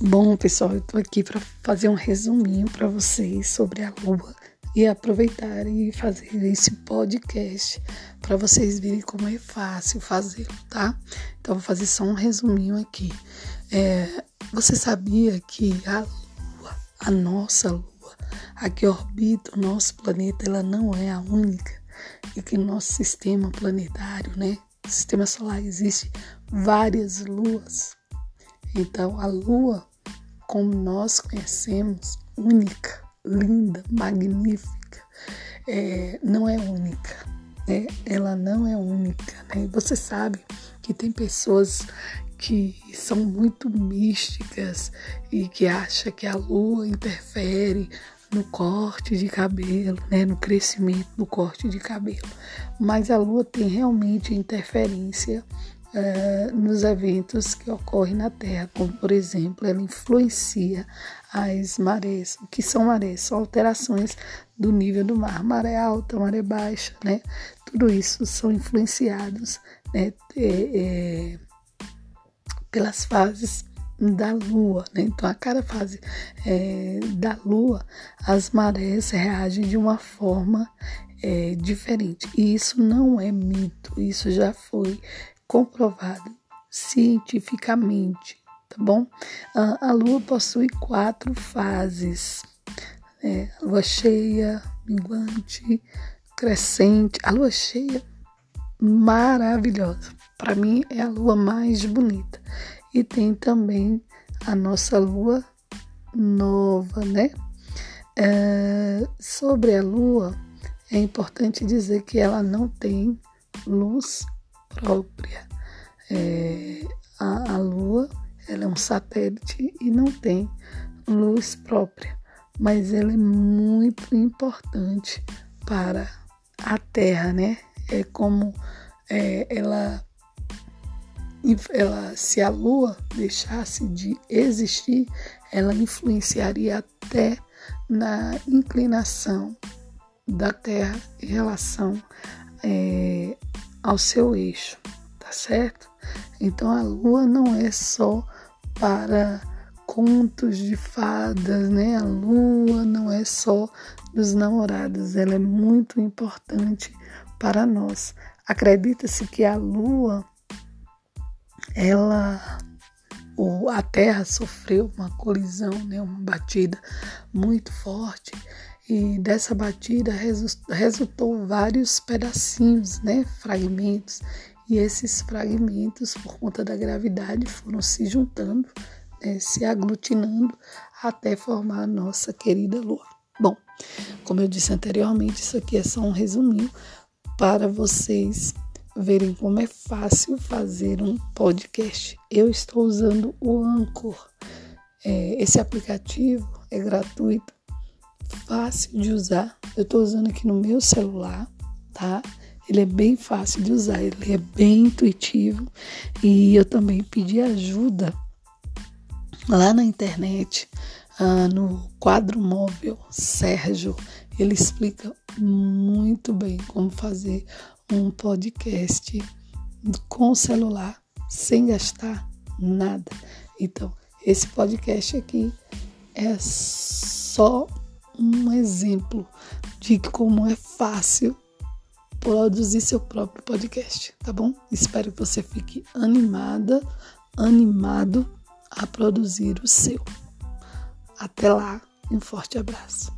Bom, pessoal, eu tô aqui para fazer um resuminho para vocês sobre a lua e aproveitar e fazer esse podcast para vocês verem como é fácil fazê-lo, tá? Então, vou fazer só um resuminho aqui. É, você sabia que a lua, a nossa lua, a que orbita o nosso planeta, ela não é a única e que no nosso sistema planetário, né? Sistema solar existe várias luas. Então, a lua como nós conhecemos, única, linda, magnífica, é, não é única. Né? Ela não é única. Né? Você sabe que tem pessoas que são muito místicas e que acham que a lua interfere no corte de cabelo, né, no crescimento do corte de cabelo. Mas a lua tem realmente interferência uh, nos eventos que ocorrem na Terra, como por exemplo, ela influencia as marés. O que são marés? São alterações do nível do mar, maré alta, maré baixa, né? Tudo isso são influenciados né, é, é, pelas fases da Lua, né? Então, a cada fase é, da Lua, as marés reagem de uma forma é, diferente. E isso não é mito, isso já foi comprovado cientificamente, tá bom? A, a Lua possui quatro fases: né? lua cheia, minguante, crescente. A Lua cheia, maravilhosa. Para mim é a Lua mais bonita. E tem também a nossa Lua nova, né? É, sobre a Lua, é importante dizer que ela não tem luz própria. É, a, a Lua ela é um satélite e não tem luz própria, mas ela é muito importante para a Terra, né? É como é, ela, ela, se a Lua deixasse de existir, ela influenciaria até na inclinação da Terra em relação é, ao seu eixo, tá certo? Então a lua não é só para contos de fadas, né? A lua não é só dos namorados, ela é muito importante para nós. Acredita-se que a lua ela a Terra sofreu uma colisão, né, uma batida muito forte e dessa batida resultou vários pedacinhos, né, fragmentos, e esses fragmentos, por conta da gravidade, foram se juntando, né, se aglutinando até formar a nossa querida Lua. Bom, como eu disse anteriormente, isso aqui é só um resuminho para vocês verem como é fácil fazer um podcast. Eu estou usando o Anchor. É, esse aplicativo é gratuito fácil de usar. Eu estou usando aqui no meu celular, tá? Ele é bem fácil de usar, ele é bem intuitivo e eu também pedi ajuda lá na internet, uh, no quadro móvel Sérgio. Ele explica muito bem como fazer um podcast com celular sem gastar nada. Então, esse podcast aqui é só um exemplo de como é fácil produzir seu próprio podcast, tá bom? Espero que você fique animada, animado a produzir o seu. Até lá, um forte abraço.